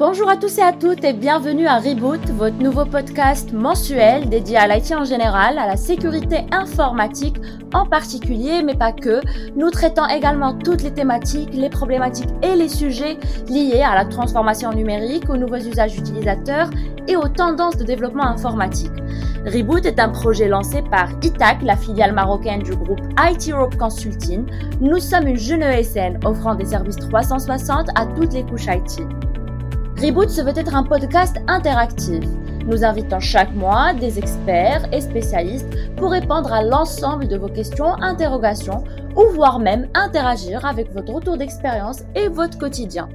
Bonjour à tous et à toutes et bienvenue à Reboot, votre nouveau podcast mensuel dédié à l'IT en général, à la sécurité informatique en particulier, mais pas que. Nous traitons également toutes les thématiques, les problématiques et les sujets liés à la transformation numérique, aux nouveaux usages utilisateurs et aux tendances de développement informatique. Reboot est un projet lancé par ITAC, la filiale marocaine du groupe IT Europe Consulting. Nous sommes une jeune ESN offrant des services 360 à toutes les couches IT. Reboot se veut être un podcast interactif. Nous invitons chaque mois des experts et spécialistes pour répondre à l'ensemble de vos questions, interrogations ou voire même interagir avec votre retour d'expérience et votre quotidien.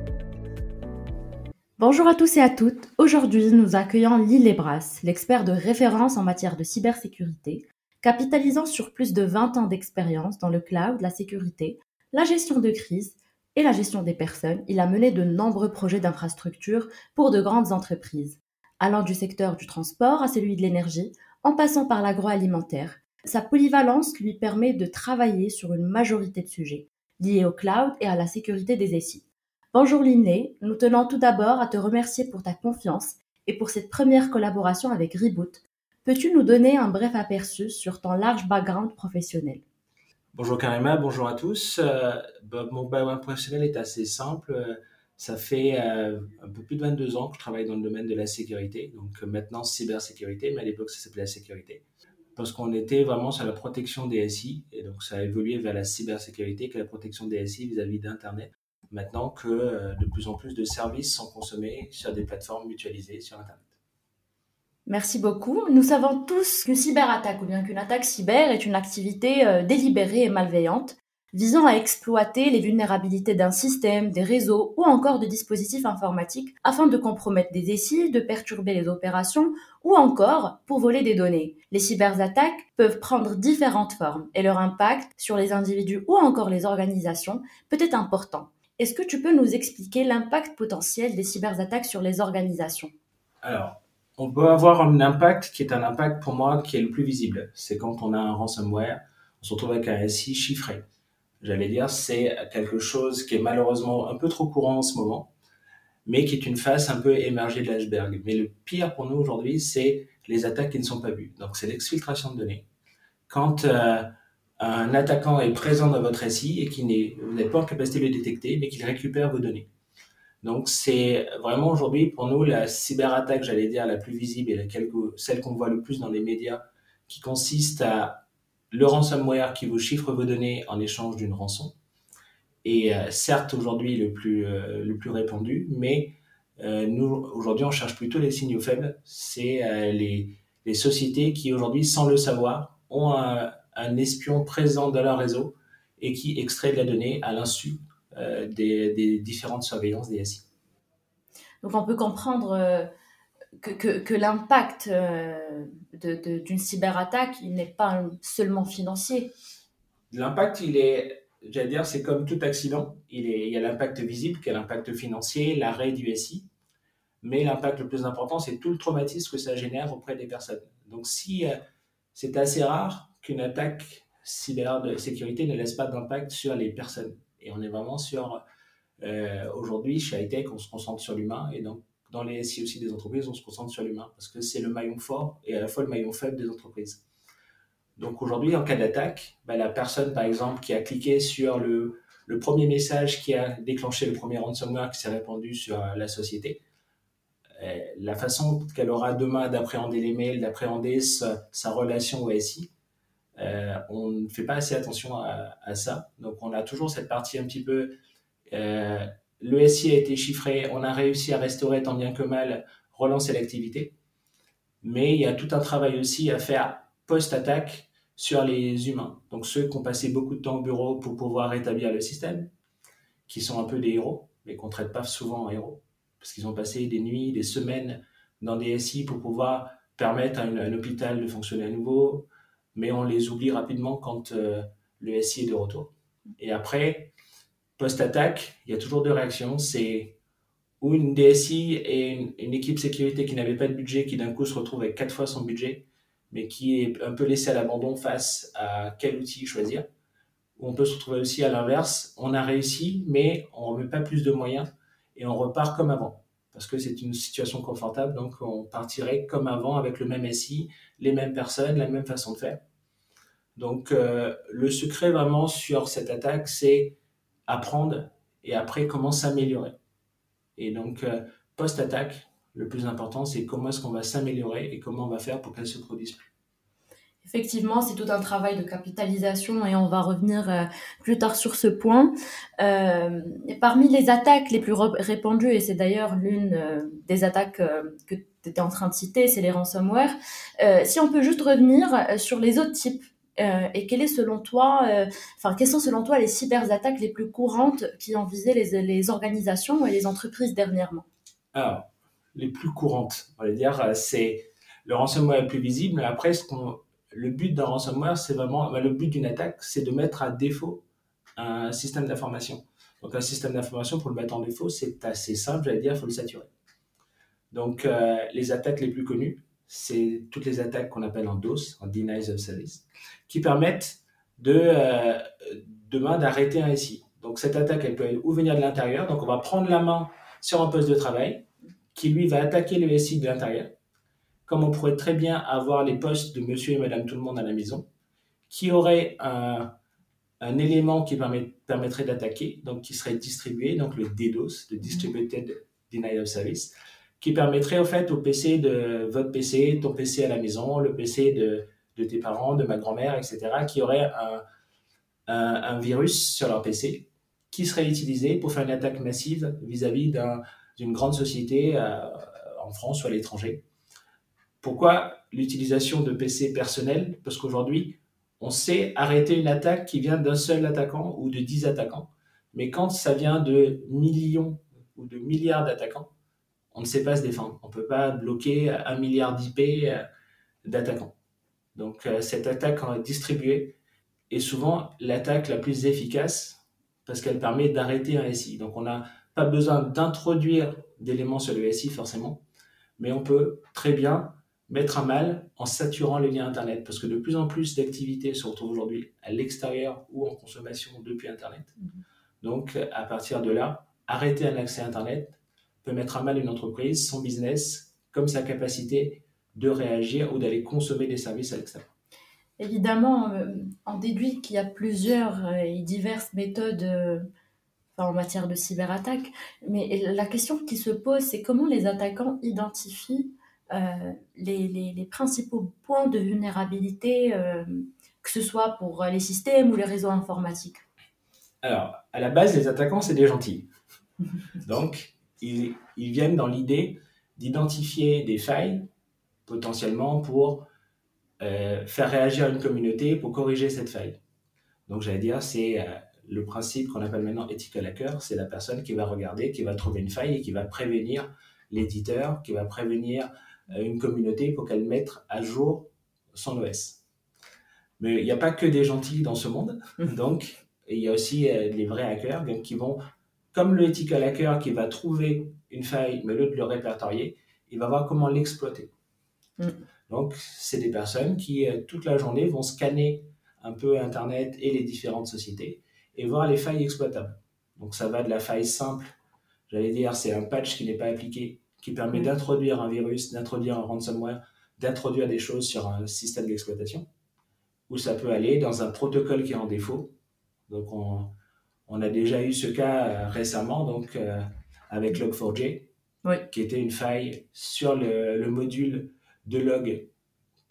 Bonjour à tous et à toutes. Aujourd'hui, nous accueillons Lille Ebras, l'expert de référence en matière de cybersécurité, capitalisant sur plus de 20 ans d'expérience dans le cloud, la sécurité, la gestion de crise et la gestion des personnes, il a mené de nombreux projets d'infrastructure pour de grandes entreprises, allant du secteur du transport à celui de l'énergie, en passant par l'agroalimentaire. Sa polyvalence lui permet de travailler sur une majorité de sujets liés au cloud et à la sécurité des SI. Bonjour Linné, nous tenons tout d'abord à te remercier pour ta confiance et pour cette première collaboration avec Reboot. Peux-tu nous donner un bref aperçu sur ton large background professionnel? Bonjour Karima, bonjour à tous. Euh, mon background professionnel est assez simple. Ça fait euh, un peu plus de 22 ans que je travaille dans le domaine de la sécurité. Donc euh, maintenant cybersécurité, mais à l'époque ça s'appelait la sécurité. Parce qu'on était vraiment sur la protection des SI et donc ça a évolué vers la cybersécurité que la protection des SI vis-à-vis d'Internet. Maintenant que de plus en plus de services sont consommés sur des plateformes mutualisées sur Internet. Merci beaucoup. Nous savons tous qu'une cyberattaque ou bien qu'une attaque cyber est une activité euh, délibérée et malveillante visant à exploiter les vulnérabilités d'un système, des réseaux ou encore de dispositifs informatiques afin de compromettre des SI, de perturber les opérations ou encore pour voler des données. Les cyberattaques peuvent prendre différentes formes et leur impact sur les individus ou encore les organisations peut être important. Est-ce que tu peux nous expliquer l'impact potentiel des cyberattaques sur les organisations? Alors, on peut avoir un impact qui est un impact pour moi qui est le plus visible. C'est quand on a un ransomware, on se retrouve avec un SI chiffré. J'allais dire, c'est quelque chose qui est malheureusement un peu trop courant en ce moment, mais qui est une face un peu émergée de l'iceberg. Mais le pire pour nous aujourd'hui, c'est les attaques qui ne sont pas vues. Donc c'est l'exfiltration de données. Quand euh, un attaquant est présent dans votre SI et qui n'est, vous pas en capacité de le détecter, mais qu'il récupère vos données. Donc c'est vraiment aujourd'hui pour nous la cyberattaque, j'allais dire, la plus visible et celle qu'on voit le plus dans les médias, qui consiste à le ransomware qui vous chiffre vos données en échange d'une rançon. Et euh, certes aujourd'hui le plus euh, le plus répandu, mais euh, nous aujourd'hui on cherche plutôt les signaux faibles. C'est les, les sociétés qui aujourd'hui, sans le savoir, ont un, un espion présent dans leur réseau et qui extrait de la donnée à l'insu euh, des, différentes surveillances des SI. Donc on peut comprendre euh, que, que, l'impact euh, d'une cyberattaque, il n'est pas seulement financier. L'impact, il est, j'allais dire, c'est comme tout accident. Il, est, il y a l'impact visible, qui est l'impact financier, l'arrêt du SI. Mais l'impact le plus important, c'est tout le traumatisme que ça génère auprès des personnes. Donc si c'est assez rare qu'une attaque cyber de sécurité ne laisse pas d'impact sur les personnes. Et on est vraiment sur, euh, aujourd'hui, chez Hightech, on se concentre sur l'humain. Et donc, dans les SI aussi des entreprises, on se concentre sur l'humain parce que c'est le maillon fort et à la fois le maillon faible des entreprises. Donc aujourd'hui, en cas d'attaque, bah, la personne, par exemple, qui a cliqué sur le, premier message qui a déclenché le premier ransomware qui s'est répandu sur la société, euh, la façon qu'elle aura demain d'appréhender les mails, d'appréhender sa, relation au SI, euh, on ne fait pas assez attention à, ça. Donc on a toujours cette partie un petit peu, euh, le SI a été chiffré, on a réussi à restaurer tant bien que mal, relancer l'activité. Mais il y a tout un travail aussi à faire post-attaque sur les humains. Donc ceux qui ont passé beaucoup de temps au bureau pour pouvoir rétablir le système, qui sont un peu des héros, mais qu'on ne traite pas souvent en héros, parce qu'ils ont passé des nuits, des semaines dans des SI pour pouvoir permettre à un hôpital de fonctionner à nouveau, mais on les oublie rapidement quand euh, le SI est de retour. Et après, post-attaque, il y a toujours deux réactions. C'est ou une DSI et une, équipe sécurité qui n'avait pas de budget, qui d'un coup se retrouve avec quatre fois son budget, mais qui est un peu laissé à l'abandon face à quel outil choisir. Ou on peut se retrouver aussi à l'inverse. On a réussi, mais on ne met pas plus de moyens et on repart comme avant. Parce que c'est une situation confortable, donc on partirait comme avant avec le même SI, les mêmes personnes, la même façon de faire. Donc euh, le secret vraiment sur cette attaque, c'est apprendre et après comment s'améliorer. Et donc euh, post-attaque, le plus important, c'est comment est-ce qu'on va s'améliorer et comment on va faire pour qu'elle se produise plus. Effectivement, c'est tout un travail de capitalisation et on va revenir euh, plus tard sur ce point. Euh, parmi les attaques les plus répandues, et c'est d'ailleurs l'une euh, des attaques que tu étais en train de citer, c'est les ransomware. si on peut juste revenir sur les autres types et quel est selon toi, enfin, quelles sont selon toi les cyberattaques les plus courantes qui ont visé les, les organisations et les entreprises dernièrement? Alors, les plus courantes, on va dire, c'est le ransomware le plus visible, mais après, ce qu'on le but d'un ransomware, c'est vraiment, bah, le but d'une attaque, c'est de mettre à défaut un système d'information. Donc un système d'information, pour le mettre en défaut, c'est assez simple, j'allais dire, il faut le saturer. Donc euh, les attaques les plus connues, c'est toutes les attaques qu'on appelle en DOS, en Denies of Service, qui permettent de, euh, demain d'arrêter un SI. Donc cette attaque, elle peut ou venir de l'intérieur, donc on va prendre la main sur un poste de travail qui lui va attaquer le SI de l'intérieur comme on pourrait très bien avoir les postes de monsieur et madame tout le monde à la maison, qui aurait un, élément qui permettrait d'attaquer, donc qui serait distribué, donc le DDoS, le Distributed Denial of Service, qui permettrait au fait au PC de votre PC, ton PC à la maison, le PC de, tes parents, de ma grand-mère, etc., qui aurait un, un, virus sur leur PC qui serait utilisé pour faire une attaque massive vis-à-vis d'une grande société euh, en France ou à l'étranger. Pourquoi l'utilisation de PC personnels Parce qu'aujourd'hui, on sait arrêter une attaque qui vient d'un seul attaquant ou de dix attaquants. Mais quand ça vient de millions ou de milliards d'attaquants, on ne sait pas se défendre. On ne peut pas bloquer un milliard d'IP euh, d'attaquants. Donc euh, cette attaque distribuée est souvent l'attaque la plus efficace parce qu'elle permet d'arrêter un SI. Donc on n'a pas besoin d'introduire d'éléments sur le SI forcément, mais on peut très bien mettre à mal en saturant les liens Internet, parce que de plus en plus d'activités se retrouvent aujourd'hui à l'extérieur ou en consommation depuis Internet. Mhm. Donc, à partir de là, arrêter un accès à Internet peut mettre à mal une entreprise, son business, comme sa capacité de réagir ou d'aller consommer des services à l'extérieur. Évidemment, euh, on déduit qu'il y a plusieurs euh, et diverses méthodes euh, en matière de cyberattaque, mais la question qui se pose, c'est comment les attaquants identifient euh, les, principaux points de vulnérabilité, euh, que ce soit pour les systèmes ou les réseaux informatiques Alors, à la base, les attaquants, c'est des gentils. Donc, ils, viennent dans l'idée d'identifier des failles potentiellement pour euh, faire réagir une communauté pour corriger cette faille. Donc, j'allais dire, c'est le principe qu'on appelle maintenant ethical hacker, c'est la personne qui va regarder, qui va trouver une faille et qui va prévenir l'éditeur, qui va prévenir une communauté pour qu'elle mette à jour son OS. Mais il n'y a pas que des gentils dans ce monde, mmh. donc il y a aussi euh, les vrais hackers qui vont, comme le ethical hacker qui va trouver une faille, mais le répertorier, il va voir comment l'exploiter. Mmh. Donc, c'est des personnes qui, euh, toute la journée, vont scanner un peu Internet et les différentes sociétés et voir les failles exploitables. Donc, ça va de la faille simple, j'allais dire, c'est un patch qui n'est pas appliqué qui permet d'introduire un virus, d'introduire un ransomware, d'introduire des choses sur un système d'exploitation, ou ça peut aller dans un protocole qui est en défaut. Donc on, on a déjà eu ce cas euh, récemment donc euh, avec Log4j, qui était une faille sur le, le module de log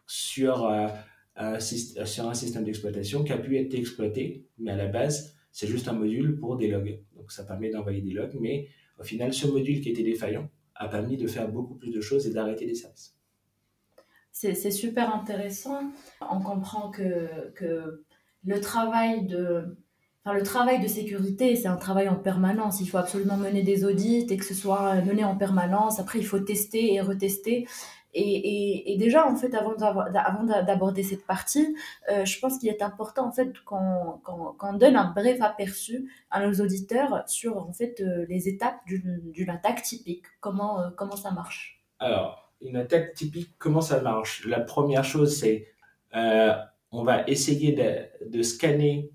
sur, euh, un, sur un système d'exploitation qui a pu être exploité, mais à la base, c'est juste un module pour des logs. Donc ça permet d'envoyer des logs, mais au final, ce module qui était défaillant, a permis de faire beaucoup plus de choses et d'arrêter des services. C'est super intéressant. On comprend que, le travail de, Enfin, le travail de sécurité, c'est un travail en permanence. Il faut absolument mener des audits et que ce soit mené en permanence. Après, il faut tester et retester. Et, et, déjà, en fait, avant d'aborder cette partie, euh, je pense qu'il est important en fait qu'on donne un bref aperçu à nos auditeurs sur en fait euh, les étapes d'une attaque typique. Comment euh, comment ça marche? Alors, une attaque typique, comment ça marche? La première chose, c'est on va essayer de, de scanner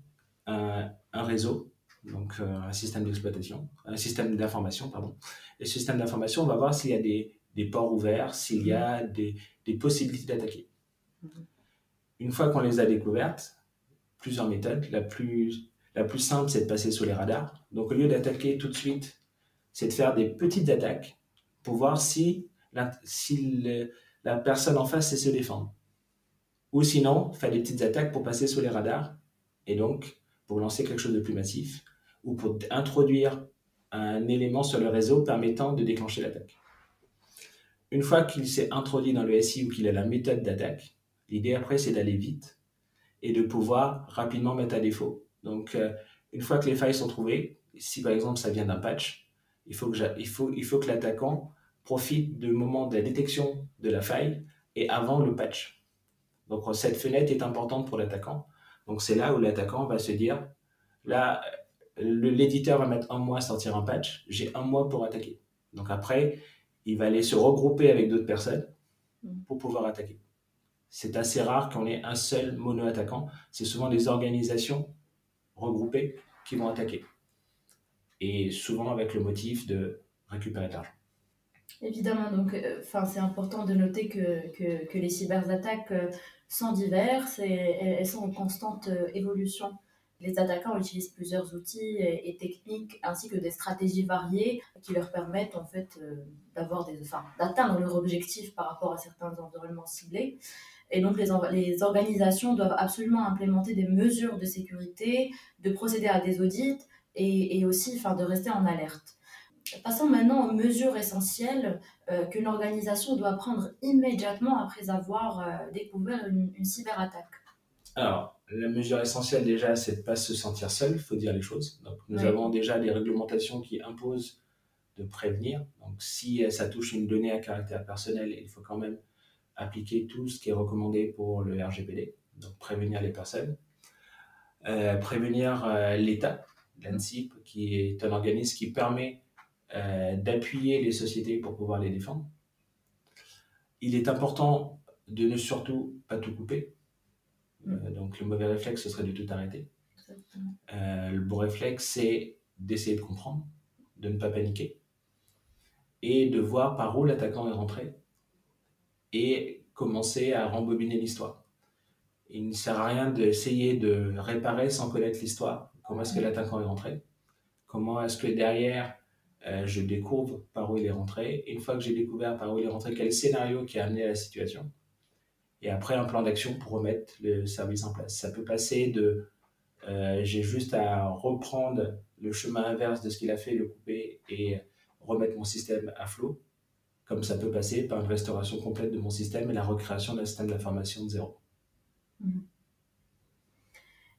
un, réseau donc un système d'exploitation, un système d'information, pardon. Et ce système d'information, on va voir s'il y a des, des ports ouverts, s'il y a des, des possibilités d'attaquer. Une fois qu'on les a découvertes, plusieurs méthodes. La plus, la plus simple, c'est de passer sous les radars. Donc, au lieu d'attaquer tout de suite, c'est de faire des petites attaques pour voir si la, si la personne en face sait se défendre. Ou sinon, faire des petites attaques pour passer sous les radars et donc pour lancer quelque chose de plus massif ou pour introduire un élément sur le réseau permettant de déclencher l'attaque. Une fois qu'il s'est introduit dans le SI ou qu'il a la méthode d'attaque, l'idée après c'est d'aller vite et de pouvoir rapidement mettre à défaut. Donc euh, une fois que les failles sont trouvées, si par exemple ça vient d'un patch, il faut que, il faut, il faut que l'attaquant profite du moment de la détection de la faille et avant le patch. Donc cette fenêtre est importante pour l'attaquant. Donc c'est là où l'attaquant va se dire, là, l'éditeur va mettre un mois à sortir un patch, j'ai un mois pour attaquer. Donc après, il va aller se regrouper avec d'autres personnes mm. pour pouvoir attaquer. C'est assez rare qu'on ait un seul mono-attaquant. C'est souvent des organisations regroupées qui vont attaquer. Et souvent avec le motif de récupérer de l'argent. Évidemment, donc, euh, c'est important de noter que, que, que les cyberattaques euh, sont diverses et elles sont en constante euh, évolution. Les attaquants utilisent plusieurs outils et, techniques ainsi que des stratégies variées qui leur permettent en fait d'avoir des, enfin, d'atteindre leur objectif par rapport à certains environnements ciblés. Et donc les, organisations doivent absolument implémenter des mesures de sécurité, de procéder à des audits et, aussi enfin, de rester en alerte. Passons maintenant aux mesures essentielles euh, qu'une organisation doit prendre immédiatement après avoir euh, découvert une, cyberattaque. Alors, la mesure essentielle déjà, c'est de ne pas se sentir seul, il faut dire les choses. Donc, nous avons déjà des réglementations qui imposent de prévenir. Donc, si ça touche une donnée à caractère personnel, il faut quand même appliquer tout ce qui est recommandé pour le RGPD. Donc, prévenir les personnes. Euh, prévenir l'État, l'ANSIP, qui est un organisme qui permet euh, d'appuyer les sociétés pour pouvoir les défendre. Il est important de ne surtout pas tout couper. Euh, donc le mauvais réflexe, ce serait de tout arrêter. Euh, le bon réflexe, c'est d'essayer de comprendre, de ne pas paniquer et de voir par où l'attaquant est rentré et commencer à rembobiner l'histoire. Il ne sert à rien d'essayer de réparer sans connaître l'histoire. Comment est-ce que l'attaquant est rentré? Comment est-ce que derrière euh, je découvre par où il est rentré? Une fois que j'ai découvert par où il est rentré, quel scénario qui a amené à la situation? Et après, un plan d'action pour remettre le service en place. Ça peut passer de euh, j'ai juste à reprendre le chemin inverse de ce qu'il a fait, le couper et remettre mon système à flot. Comme ça peut passer par une restauration complète de mon système et la recréation d'un système d'information de zéro. Mhm.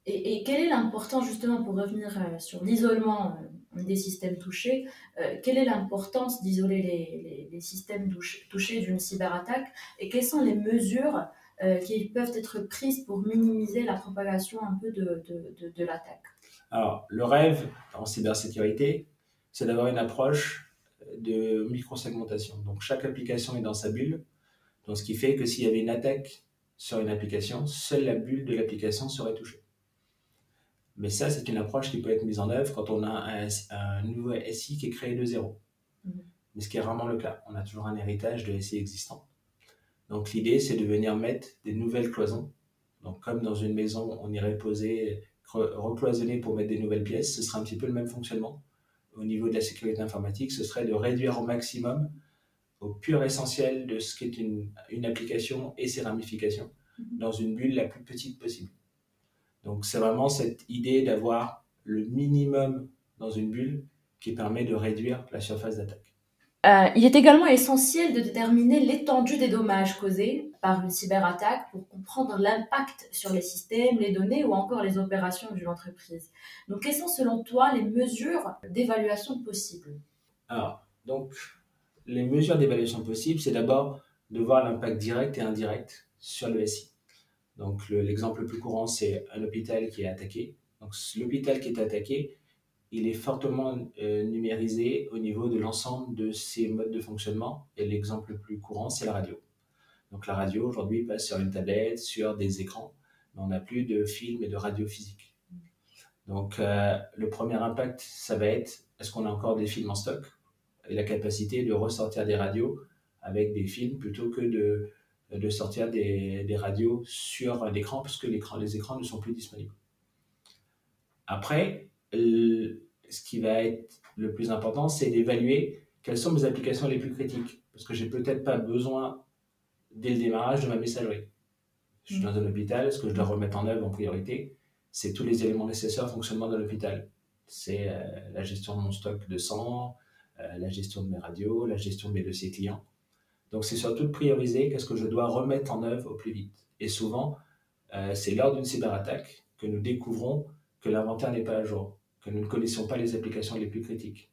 Et, et, quelle est l'importance justement pour revenir euh, sur l'isolement des systèmes touchés. Euh, quelle est l'importance d'isoler les, systèmes touchés d'une cyberattaque et quelles sont les mesures euh, qui peuvent être prises pour minimiser la propagation un peu de, de, de, l'attaque? Alors, le rêve en cybersécurité, c'est d'avoir une approche de microsegmentation. Donc, chaque application est dans sa bulle. Donc, ce qui fait que s'il y avait une attaque sur une application, seule la bulle de l'application serait touchée. Mais ça, c'est une approche qui peut être mise en œuvre quand on a un, nouveau SI qui est créé de zéro. Mhm. Mais ce qui est rarement le cas. On a toujours un héritage de SI existant. Donc l'idée, c'est de venir mettre des nouvelles cloisons. Donc comme dans une maison, on irait poser, recloisonner pour mettre des nouvelles pièces, ce sera un petit peu le même fonctionnement. Au niveau de la sécurité informatique, ce serait de réduire au maximum, au pur essentiel de ce qu'est une, une application et ses ramifications, mhm. dans une bulle la plus petite possible. Donc c'est vraiment cette idée d'avoir le minimum dans une bulle qui permet de réduire la surface d'attaque. Euh, il est également essentiel de déterminer l'étendue des dommages causés par une cyberattaque pour comprendre l'impact sur les systèmes, les données ou encore les opérations d'une entreprise. Donc, quelles sont selon toi les mesures d'évaluation possibles? Alors, donc, les mesures d'évaluation possibles, c'est d'abord de voir l'impact direct et indirect sur le SI. Donc l'exemple le plus courant, c'est un hôpital qui est attaqué. Donc l'hôpital qui est attaqué, il est fortement euh, numérisé au niveau de l'ensemble de ses modes de fonctionnement. Et l'exemple le plus courant, c'est la radio. Donc la radio aujourd'hui passe sur une tablette, sur des écrans, mais on n'a plus de film et de radio physique. Donc, euh, le premier impact, ça va être est-ce qu'on a encore des films en stock? Et la capacité de ressortir des radios avec des films plutôt que de, de sortir des, radios sur un écran parce que l'écran, les écrans ne sont plus disponibles. Après, ce qui va être le plus important, c'est d'évaluer quelles sont mes applications les plus critiques. Parce que j'ai peut-être pas besoin dès le démarrage de ma messagerie. Je suis dans un hôpital, ce que je dois remettre en œuvre en priorité, c'est tous les éléments nécessaires au fonctionnement de l'hôpital. C'est euh, la gestion de mon stock de sang, euh, la gestion de mes radios, la gestion de mes dossiers clients. Donc c'est surtout de prioriser qu'est-ce que je dois remettre en œuvre au plus vite. Et souvent, euh, c'est lors d'une cyberattaque que nous découvrons que l'inventaire n'est pas à jour, que nous ne connaissons pas les applications les plus critiques.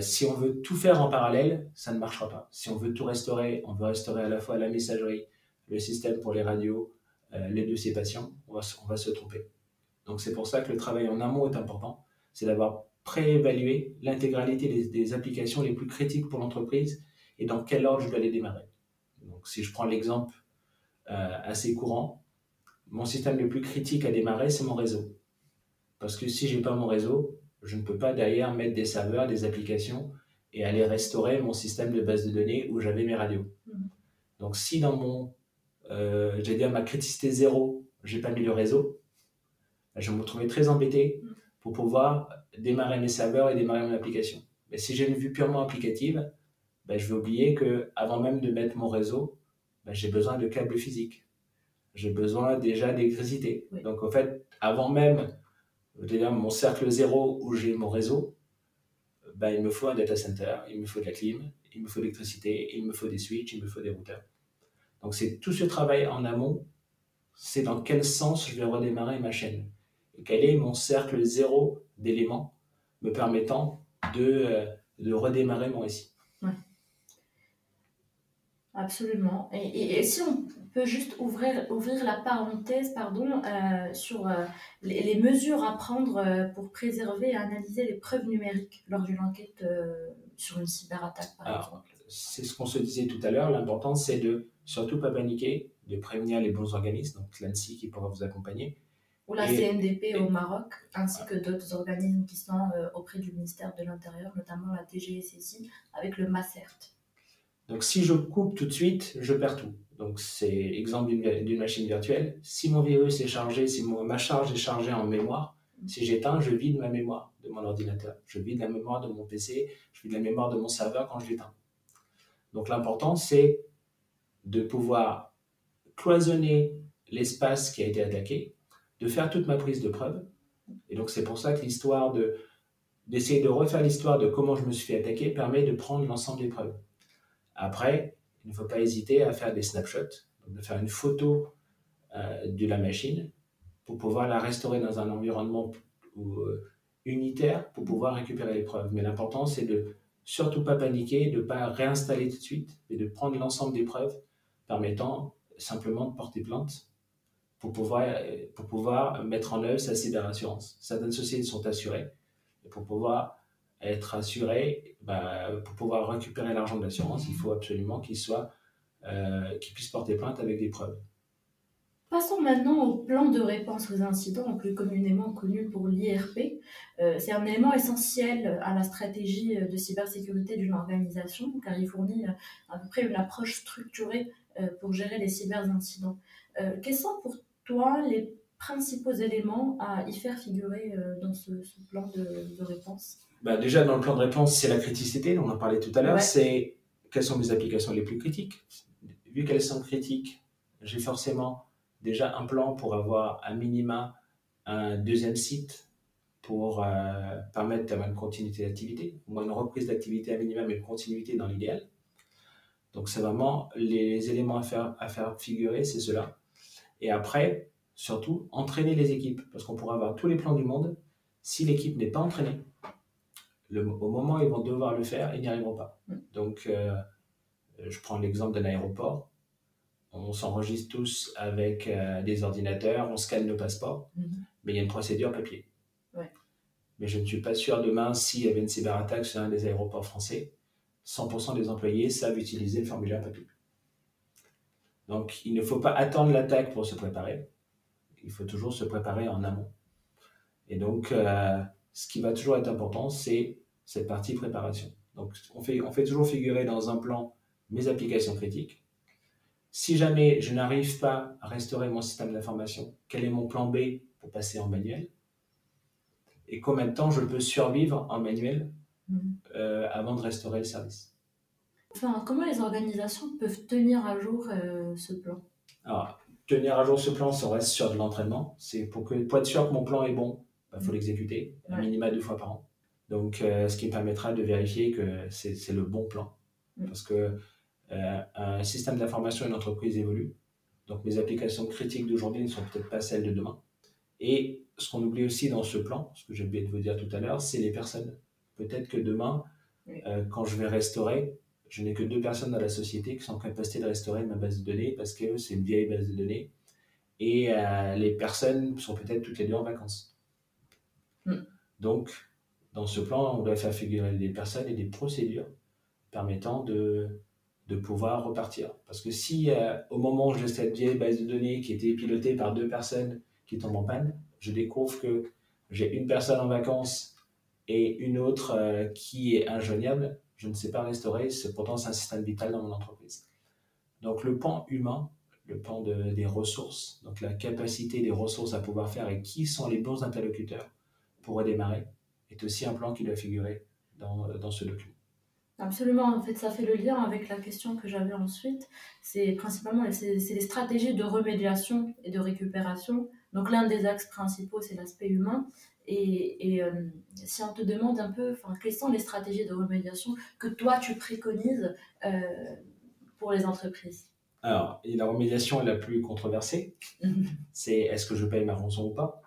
si on veut tout faire en parallèle, ça ne marchera pas. Si on veut tout restaurer, on veut restaurer à la fois la messagerie, le système pour les radios, les dossiers patients, on va se tromper. Donc c'est pour ça que le travail en amont est important, c'est d'avoir préévalué l'intégralité des, applications les plus critiques pour l'entreprise et dans quel ordre je dois les démarrer. Donc si je prends l'exemple euh, assez courant, mon système le plus critique à démarrer, c'est mon réseau. Parce que si je n'ai pas mon réseau, je ne peux pas derrière mettre des serveurs, des applications et aller restaurer mon système de base de données où j'avais mes radios. Mmh. Donc si dans mon, euh, j'ai dit à ma criticité zéro, j'ai pas mis le réseau, je vais me retrouver très embêté pour pouvoir démarrer mes serveurs et démarrer mon application. Mais si j'ai une vue purement applicative, ben, je vais oublier que avant même de mettre mon réseau, ben, j'ai besoin de câbles physiques. J'ai besoin déjà d'électricité. Donc en fait, avant même dire mon cercle zéro où j'ai mon réseau, ben, il me faut un data center, il me faut de la clim, il me faut de l'électricité, il me faut des switches, il me faut des routeurs. Donc c'est tout ce travail en amont, c'est dans quel sens je vais redémarrer ma chaîne quel est mon cercle zéro d'éléments me permettant de, euh, de redémarrer mon récit. Absolument. Et, si on peut juste ouvrir, ouvrir la parenthèse pardon, euh, sur euh, les, mesures à prendre pour préserver et analyser les preuves numériques lors d'une enquête sur une cyberattaque, par exemple. C'est ce qu'on se disait tout à l'heure. L'important, c'est de surtout pas paniquer, de prévenir les bons organismes, donc l'ANSI qui pourra vous accompagner, ou la CNDP au Maroc, ainsi que d'autres organismes qui sont euh, auprès du ministère de l'Intérieur, notamment la DGSSI, avec le MACERT. Donc si je coupe tout de suite, je perds tout. Donc c'est exemple d'une machine virtuelle. Si mon virus est chargé, si ma charge est chargée en mémoire, si j'éteins, je vide ma mémoire de mon ordinateur. Je vide la mémoire de mon PC, je vide la mémoire de mon serveur quand je l'éteins. Donc l'important, c'est de pouvoir cloisonner l'espace qui a été attaqué de faire toute ma prise de preuve. Et donc c'est pour ça que l'histoire de d'essayer de refaire l'histoire de comment je me suis fait attaquer permet de prendre l'ensemble des preuves. Après, il ne faut pas hésiter à faire des snapshots, de faire une photo euh, de la machine pour pouvoir la restaurer dans un environnement euh, unitaire pour pouvoir récupérer les preuves. Mais l'important, c'est de surtout pas paniquer, de ne pas réinstaller tout de suite, mais de prendre l'ensemble des preuves permettant simplement de porter plainte pour pouvoir, pour pouvoir mettre en œuvre sa cyberassurance. Certaines sociétés sont assurées. Pour pouvoir être assuré, bah, pour pouvoir récupérer l'argent de l'assurance, il faut absolument qu'il soit, euh, qu'il puisse porter plainte avec des preuves. Passons maintenant au plan de réponse aux incidents, plus communément connu pour l'IRP. Euh, c'est un élément essentiel à la stratégie de cybersécurité d'une organisation, car il fournit à peu près une approche structurée euh, pour gérer les cyberincidents. quels sont pour toi les principaux éléments à y faire figurer euh, dans ce, plan de, réponse? Bah Déjà, dans le plan de réponse, c'est la criticité, on en parlait tout à l'heure. C'est quelles sont mes applications les plus critiques. Vu qu'elles sont critiques, j'ai forcément déjà un plan pour avoir un minima un deuxième site pour euh, permettre d'avoir une continuité d'activité, ou une reprise d'activité à minimum mais une continuité dans l'idéal. Donc c'est vraiment les éléments à faire, à faire figurer, c'est cela. Et après, surtout, entraîner les équipes. Parce qu'on pourra avoir tous les plans du monde. Si l'équipe n'est pas entraînée, au moment où ils vont devoir le faire, ils n'y arriveront pas. Mm. Donc, euh, je prends l'exemple d'un aéroport. On s'enregistre tous avec euh, des ordinateurs, on scanne nos passeports, mm-hmm. mais il y a une procédure papier. Mais je ne suis pas sûr demain, s'il y avait une cyberattaque sur un des aéroports français, 100% des employés savent utiliser le formulaire papier. Donc, il ne faut pas attendre l'attaque pour se préparer. Il faut toujours se préparer en amont. Et donc, ce qui va toujours être important, c'est cette partie préparation. Donc, on fait, on fait toujours figurer dans un plan mes applications critiques. Si jamais je n'arrive pas à restaurer mon système d'information, quel est mon plan B pour passer en manuel? Et combien de temps je peux survivre en manuel mhm. euh, avant de restaurer le service? Enfin, comment les organisations peuvent tenir à jour euh, ce plan? Alors, tenir à jour ce plan, ça reste sur de l'entraînement. C'est pour, que, pour être sûr que mon plan est bon, il bah, faut mhm. l'exécuter, un minima deux fois par an. Donc, euh, ce qui me permettra de vérifier que c'est le bon plan. Mm. Parce que euh, un système d'information, une entreprise évolue. Donc, mes applications critiques d'aujourd'hui ne sont peut-être pas celles de demain. Et ce qu'on oublie aussi dans ce plan, ce que j'ai oublié de vous dire tout à l'heure, c'est les personnes. Peut-être que demain, euh, quand je vais restaurer, je n'ai que deux personnes dans la société qui sont en capacité de restaurer ma base de données parce que c'est une vieille base de données. Et les personnes sont peut-être toutes les deux en vacances. Mm. Donc, dans ce plan, on doit faire figurer des personnes et des procédures permettant de, pouvoir repartir. Parce que si euh, au moment où j'ai cette vieille base de données qui était pilotée par deux personnes qui tombent en panne, je découvre que j'ai une personne en vacances et une autre euh, qui est injoignable, je ne sais pas restaurer, c'est pourtant un système vital dans mon entreprise. Donc le pan humain, le pan de, des ressources, donc la capacité des ressources à pouvoir faire et qui sont les bons interlocuteurs pour redémarrer, est aussi un plan qui doit figurer dans, dans ce document. Absolument, en fait, ça fait le lien avec la question que j'avais ensuite. C'est principalement c'est, les stratégies de remédiation et de récupération. Donc l'un des axes principaux, c'est l'aspect humain. Et, et euh, si on te demande un peu, quelles sont les stratégies de remédiation que toi tu préconises euh, pour les entreprises? Alors, la remédiation est la plus controversée. c'est est-ce que je paye ma rançon ou pas?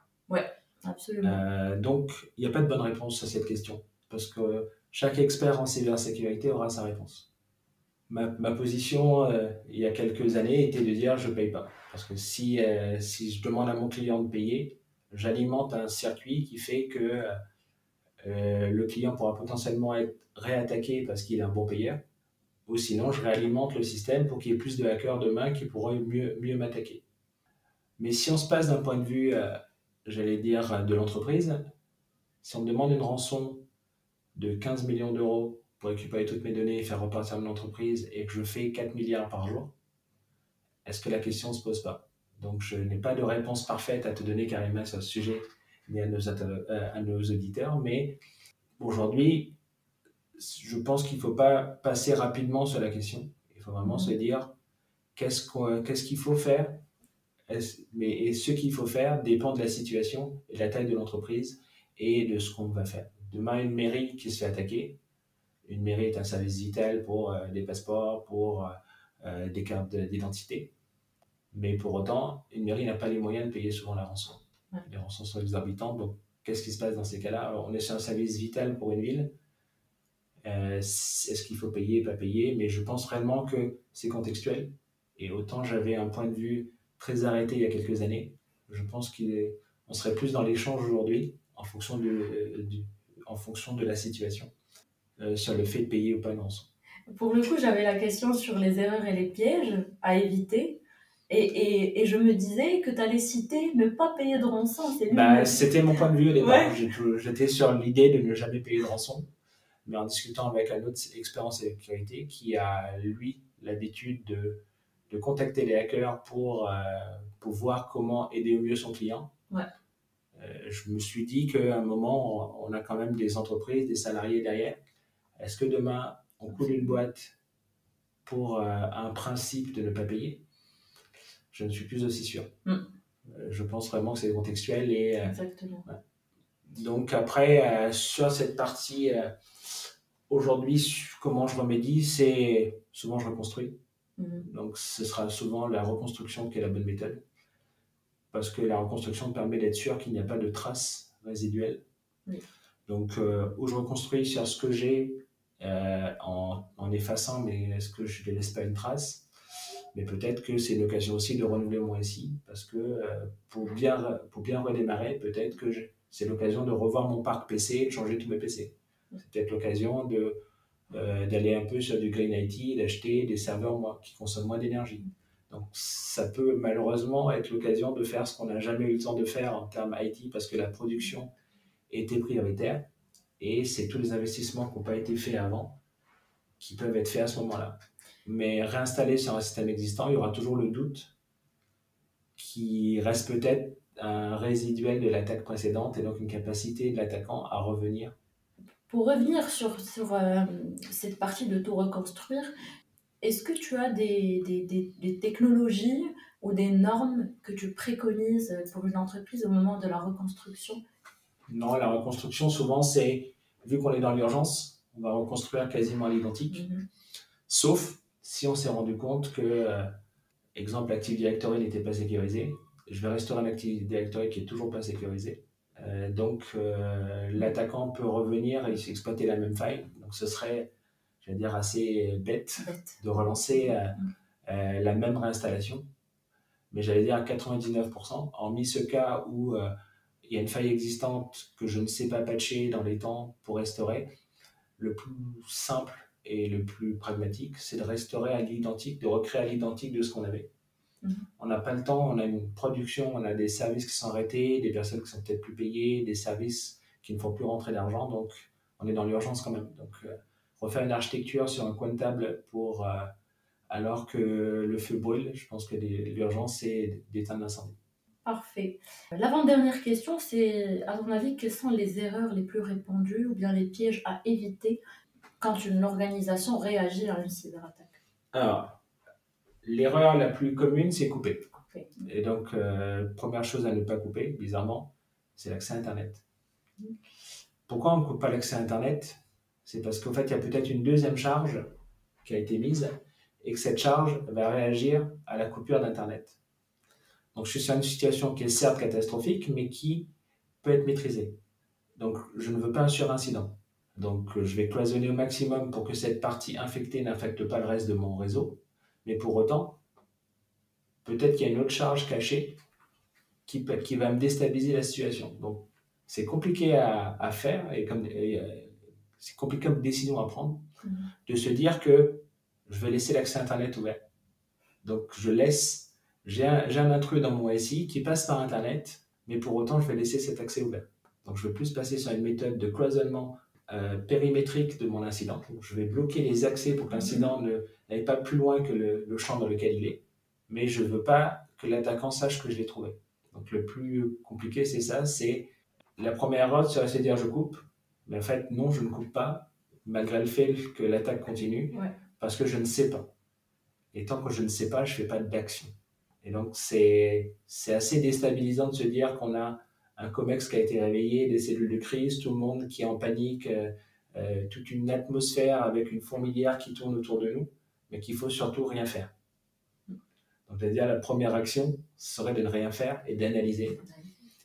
Absolument. Euh, donc, il n'y a pas de bonne réponse à cette question, parce que chaque expert en cybersécurité aura sa réponse. Ma, ma position, euh, il y a quelques années, était de dire je ne paye pas. Parce que si, euh, si je demande à mon client de payer, j'alimente un circuit qui fait que le client pourra potentiellement être réattaqué parce qu'il est un bon payeur, ou sinon je réalimente le système pour qu'il y ait plus de hackers demain qui pourraient mieux, mieux m'attaquer. Mais si on se passe d'un point de vue j'allais dire, de l'entreprise, si on me demande une rançon de 15 millions d'euros pour récupérer toutes mes données et faire repartir mon entreprise et que je fais 4 milliards par jour, est-ce que la question ne se pose pas? Donc, je n'ai pas de réponse parfaite à te donner, Karima, sur ce sujet, ni à nos, euh, à nos auditeurs, mais aujourd'hui, je pense qu'il ne faut pas passer rapidement sur la question. Il faut vraiment se dire qu'est-ce qu'il faut faire mais et ce qu'il faut faire dépend de la situation et de la taille de l'entreprise et de ce qu'on va faire. Demain, une mairie qui se fait attaquer, une mairie est un service vital pour euh, des passeports, pour euh, euh, des cartes d'identité. Mais pour autant, une mairie n'a pas les moyens de payer souvent la rançon. Les rançons sont exorbitantes, donc qu'est-ce qui se passe dans ces cas-là? On est sur un service vital pour une ville. Est-ce qu'il faut payer, pas payer Mais je pense réellement que c'est contextuel. Et autant j'avais un point de vue très arrêté il y a quelques années. Je pense qu'on serait plus dans l'échange aujourd'hui en, fonction de, en fonction de la situation euh, sur le fait de payer ou pas rançon. Pour le coup, j'avais la question sur les erreurs et les pièges à éviter. Et, et, et je me disais que tu allais citer ne pas payer de rançon. Bah, C'était mon point de vue au départ. J'étais sur l'idée de ne jamais payer de rançon. Mais en discutant avec un autre expert en sécurité qui a, lui, l'habitude de de contacter les hackers pour, euh, pour voir comment aider au mieux son client. Ouais. Euh, je me suis dit qu'à un moment, on a quand même des entreprises, des salariés derrière. Est-ce que demain, on coule une boîte pour euh, un principe de ne pas payer? Je ne suis plus aussi sûr. Mm. je pense vraiment que c'est contextuel. Et, Exactement. Donc après, sur cette partie, aujourd'hui, comment je remédie, c'est souvent je reconstruis. Mhm. Donc, ce sera souvent la reconstruction qui est la bonne méthode. Parce que la reconstruction permet d'être sûr qu'il n'y a pas de traces résiduelles. Donc, euh, où je reconstruis sur ce que j'ai euh, en, en, effaçant, mais est-ce que je ne laisse pas une trace? Mais peut-être que c'est une occasion aussi de renouveler mon récit. Parce que euh, pour, bien, pour bien redémarrer, peut-être que c'est l'occasion de revoir mon parc PC et de changer tous mes PC. C'est peut-être l'occasion de euh, d'aller un peu sur du Green IT, d'acheter des serveurs qui consomment moins d'énergie. Donc ça peut malheureusement être l'occasion de faire ce qu'on n'a jamais eu le temps de faire en termes IT parce que la production était prioritaire et c'est tous les investissements qui n'ont pas été faits avant qui peuvent être faits à ce moment-là. Mais réinstaller sur un système existant, il y aura toujours le doute qui reste peut-être un résiduel de l'attaque précédente et donc une capacité de l'attaquant à revenir. Pour revenir sur, sur euh, cette partie de tout reconstruire, est-ce que tu as des, des, des, technologies ou des normes que tu préconises pour une entreprise au moment de la reconstruction? Non, la reconstruction, souvent, c'est, vu qu'on est dans l'urgence, on va reconstruire quasiment à l'identique, mhm. sauf si on s'est rendu compte que, euh, exemple, l'Active Directory n'était pas sécurisé, je vais restaurer un Active Directory qui est toujours pas sécurisé. Euh, donc, euh, l'attaquant peut revenir et exploiter la même faille. Donc, ce serait, je vais dire, assez bête, de relancer euh, la même réinstallation. Mais j'allais dire à 99%, en mis ce cas où il y a une faille existante que je ne sais pas patcher dans les temps pour restaurer, le plus simple et le plus pragmatique, c'est de restaurer à l'identique, de recréer à l'identique de ce qu'on avait. Mhm. On n'a pas le temps, on a une production, on a des services qui sont arrêtés, des personnes qui sont peut-être plus payées, des services qui ne font plus rentrer d'argent, donc on est dans l'urgence quand même. Donc euh, refaire une architecture sur un coin de table pour, euh, alors que le feu brûle, je pense que l'urgence c'est d'éteindre l'incendie. Parfait. L'avant-dernière question, c'est à ton avis, quelles sont les erreurs les plus répandues ou bien les pièges à éviter quand une organisation réagit à une cyberattaque? Alors, L'erreur la plus commune, c'est couper. Et donc, euh, première chose à ne pas couper, bizarrement, c'est l'accès à Internet. Pourquoi on ne coupe pas l'accès à Internet? C'est parce qu'en fait, il y a peut-être une deuxième charge qui a été mise et que cette charge va réagir à la coupure d'Internet. Donc, je suis sur une situation qui est certes catastrophique, mais qui peut être maîtrisée. Donc, je ne veux pas un surincident. Donc, je vais cloisonner au maximum pour que cette partie infectée n'infecte pas le reste de mon réseau. Mais pour autant, peut-être qu'il y a une autre charge cachée qui, qui va me déstabiliser la situation. Donc, c'est compliqué à, faire et comme euh, c'est compliqué comme décision à prendre mm-hmm. de se dire que je vais laisser l'accès Internet ouvert. Donc, je laisse, j'ai un, un, intrus dans mon SI qui passe par Internet, mais pour autant, je vais laisser cet accès ouvert. Donc, je vais plus passer sur une méthode de cloisonnement euh, périmétrique de mon incident. Donc, je vais bloquer les accès pour que l'incident n'aille pas plus loin que le, champ dans lequel il est, mais je ne veux pas que l'attaquant sache que je l'ai trouvé. Donc le plus compliqué, c'est ça, c'est la première erreur serait de dire je coupe, mais en fait non, je ne coupe pas, malgré le fait que l'attaque continue, parce que je ne sais pas. Et tant que je ne sais pas, je ne fais pas d'action. Et donc c'est assez déstabilisant de se dire qu'on a un COMEX qui a été réveillé, des cellules de crise, tout le monde qui est en panique, euh, euh, toute une atmosphère avec une fourmilière qui tourne autour de nous, mais qu'il faut surtout rien faire. Donc, c'est-à-dire la première action serait de ne rien faire et d'analyser.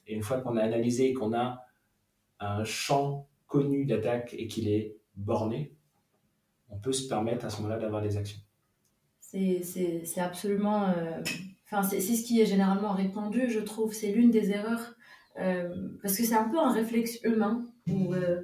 Et une fois qu'on a analysé et qu'on a un champ connu d'attaque et qu'il est borné, on peut se permettre à ce moment-là d'avoir des actions. C'est absolument... Euh, enfin, c'est ce qui est généralement répandu, je trouve. C'est l'une des erreurs euh, parce que c'est un peu un réflexe humain où, euh,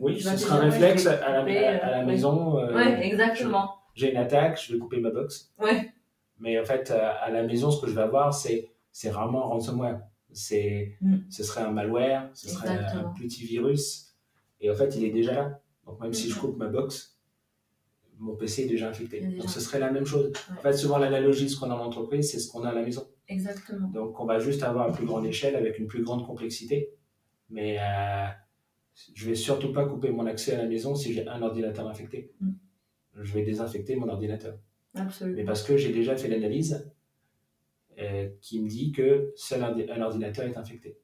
oui, ce sera un réflexe à la, à, la maison. oui, exactement. J'ai une attaque, je vais couper ma box. Ouais. Mais en fait, à la maison, ce que je vais avoir, c'est, c'est rarement un ransomware. C'est, mm. Ce serait un malware, ce serait un petit virus. Et en fait, il est déjà là. Donc, même si je coupe ma box, mon PC est déjà infecté. Donc, ce serait la même chose. En fait, souvent, l'analogie, ce qu'on a en entreprise, c'est ce qu'on a à la maison. Exactement. Donc, on va juste avoir une plus grande échelle avec une plus grande complexité. Mais euh, je vais surtout pas couper mon accès à la maison si j'ai un ordinateur infecté. Mm. Je vais désinfecter mon ordinateur. Absolument. Mais parce que j'ai déjà fait l'analyse euh, qui me dit que seul un ordinateur est infecté.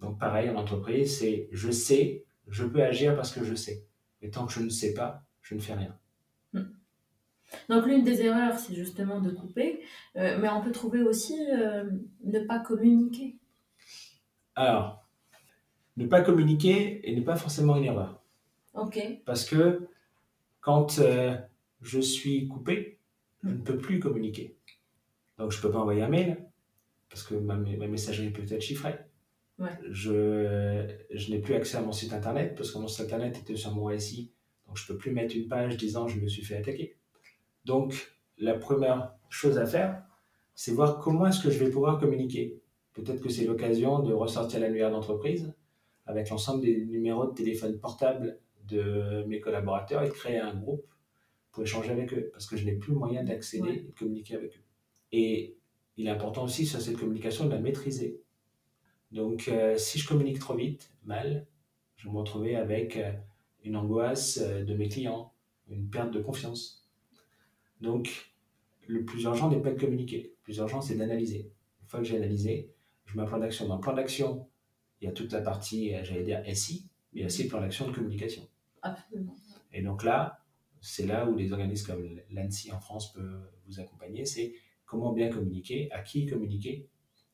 Donc, pareil, en entreprise, c'est je sais, je peux agir parce que je sais. Et tant que je ne sais pas, je ne fais rien. Mm. Donc l'une des erreurs, c'est justement de couper, euh, mais on peut trouver aussi euh, ne pas communiquer. Alors, ne pas communiquer et ne pas forcément une erreur. Ok. Parce que quand euh, je suis coupé, je ne peux plus communiquer. Donc je ne peux pas envoyer un mail, parce que ma, messagerie peut être chiffrée. Ouais. Je, je n'ai plus accès à mon site internet, parce que mon site internet était sur mon SI, donc je ne peux plus mettre une page disant je me suis fait attaquer. Donc, la première chose à faire, c'est voir comment est-ce que je vais pouvoir communiquer. Peut-être que c'est l'occasion de ressortir l'annuaire d'entreprise avec l'ensemble des numéros de téléphone portable de mes collaborateurs et de créer un groupe pour échanger avec eux, parce que je n'ai plus moyen d'accéder et de communiquer avec eux. Et il est important aussi sur cette communication de la maîtriser. Donc, euh, si je communique trop vite, mal, je vais me retrouver avec euh, une angoisse euh, de mes clients, une perte de confiance. Donc, le plus urgent n'est pas de communiquer. Le plus urgent, c'est d'analyser. Une fois que j'ai analysé, je mets un plan d'action. Dans le plan d'action, il y a toute la partie, j'allais dire, SI, mais il y a aussi le plan d'action de communication. Absolument. Et donc là, c'est là où les organismes comme l'ANSI en France peuvent vous accompagner. C'est comment bien communiquer, à qui communiquer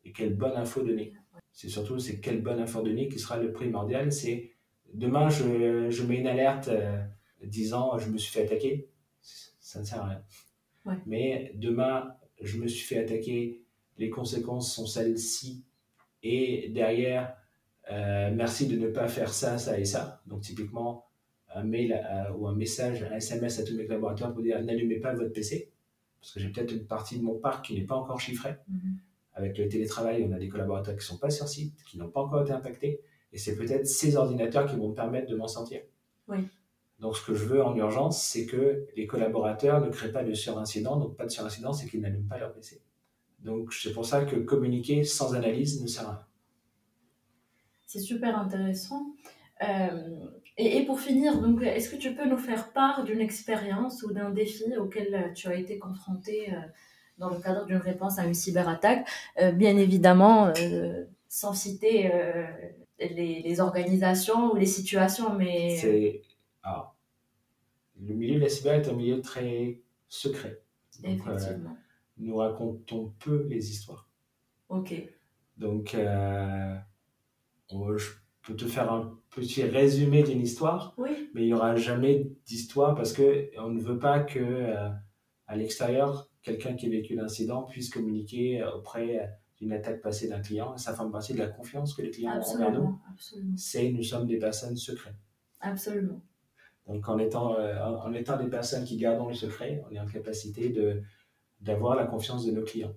et quelle bonne info donner. C'est surtout c'est quelle bonne info donner qui sera le primordial. C'est demain je, je, mets une alerte euh, disant je me suis fait attaquer, ça ne sert à rien. Mais demain je me suis fait attaquer, les conséquences sont celles-ci et derrière euh, merci de ne pas faire ça, ça et ça. Donc typiquement un mail euh, ou un message, un SMS à tous mes collaborateurs pour dire n'allumez pas votre PC parce que j'ai peut-être une partie de mon parc qui n'est pas encore chiffrée. Mhm. Avec le télétravail, on a des collaborateurs qui ne sont pas sur site, qui n'ont pas encore été impactés, et c'est peut-être ces ordinateurs qui vont me permettre de m'en sortir. Donc ce que je veux en urgence, c'est que les collaborateurs ne créent pas de surincident, donc pas de surincident, c'est qu'ils n'allument pas leur PC. Donc c'est pour ça que communiquer sans analyse ne sert à rien. C'est super intéressant. Euh, et, pour finir, donc, est-ce que tu peux nous faire part d'une expérience ou d'un défi auquel tu as été confronté euh, dans le cadre d'une réponse à une cyberattaque? Euh, Bien évidemment, sans citer les, organisations ou les situations, mais... C'est... le milieu de la cyber est un milieu très secret. Effectivement. nous racontons peu les histoires. Ok. Donc, on, je peux te faire un petit résumé d'une histoire, mais il n'y aura jamais d'histoire parce que on ne veut pas que euh, à l'extérieur, quelqu'un qui a vécu l'incident puisse communiquer auprès d'une attaque passée d'un client. Ça fait partie de la confiance que les clients ont envers nous. C'est nous sommes des personnes secrètes. Absolument. Donc en étant, euh, en étant des personnes qui gardons le secret, on est en capacité de d'avoir la confiance de nos clients.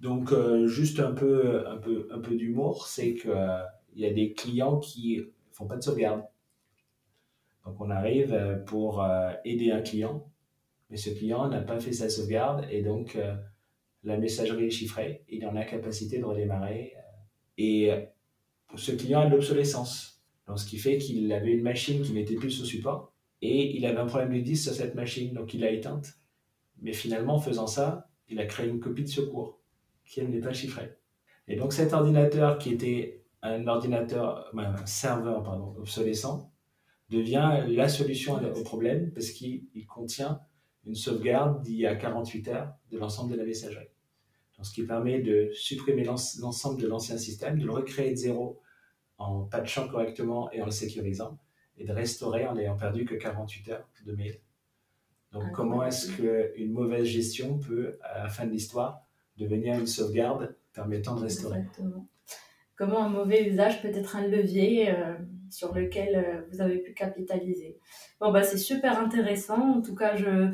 Donc euh, juste un peu, un peu, un peu d'humour, c'est que il y a des clients qui font pas de sauvegarde. Donc on arrive euh, pour euh, aider un client, mais ce client n'a pas fait sa sauvegarde et donc euh, la messagerie est chiffrée, il est en incapacité de redémarrer. Et ce client a de l'obsolescence, ce qui fait qu'il avait une machine qui n'était plus sous support et il avait un problème de disque sur cette machine, donc il l'a éteinte. Mais finalement, en faisant ça, il a créé une copie de secours qui n'est pas chiffrée. Et donc cet ordinateur qui était un ordinateur, un serveur pardon, obsolescent devient la solution au problème parce qu'il contient une sauvegarde d'il y a 48 heures de l'ensemble de la messagerie. Donc, ce qui permet de supprimer l'ensemble de l'ancien système, de le recréer de zéro en patchant correctement et en le sécurisant, et de restaurer en n'ayant perdu que 48 heures de mail. Donc, comment est-ce qu'une mauvaise gestion peut, à la fin de l'histoire, devenir une sauvegarde permettant de restaurer? Exactement comment un mauvais usage peut être un levier euh, sur lequel euh, vous avez pu capitaliser. Bon, bah, c'est super intéressant. En tout cas, je,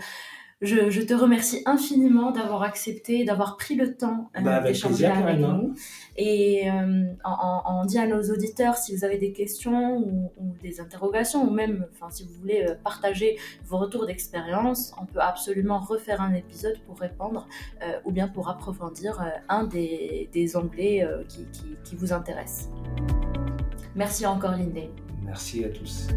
je, te remercie infiniment d'avoir accepté, d'avoir pris le temps euh, bah, d'échanger avec nous. Et euh, on, dit à nos auditeurs si vous avez des questions ou, des interrogations, ou même si vous voulez euh, partager vos retours d'expérience, on peut absolument refaire un épisode pour répondre ou bien pour approfondir un des, des onglets qui, qui, qui vous intéressent. Merci encore, Lindé. Merci à tous.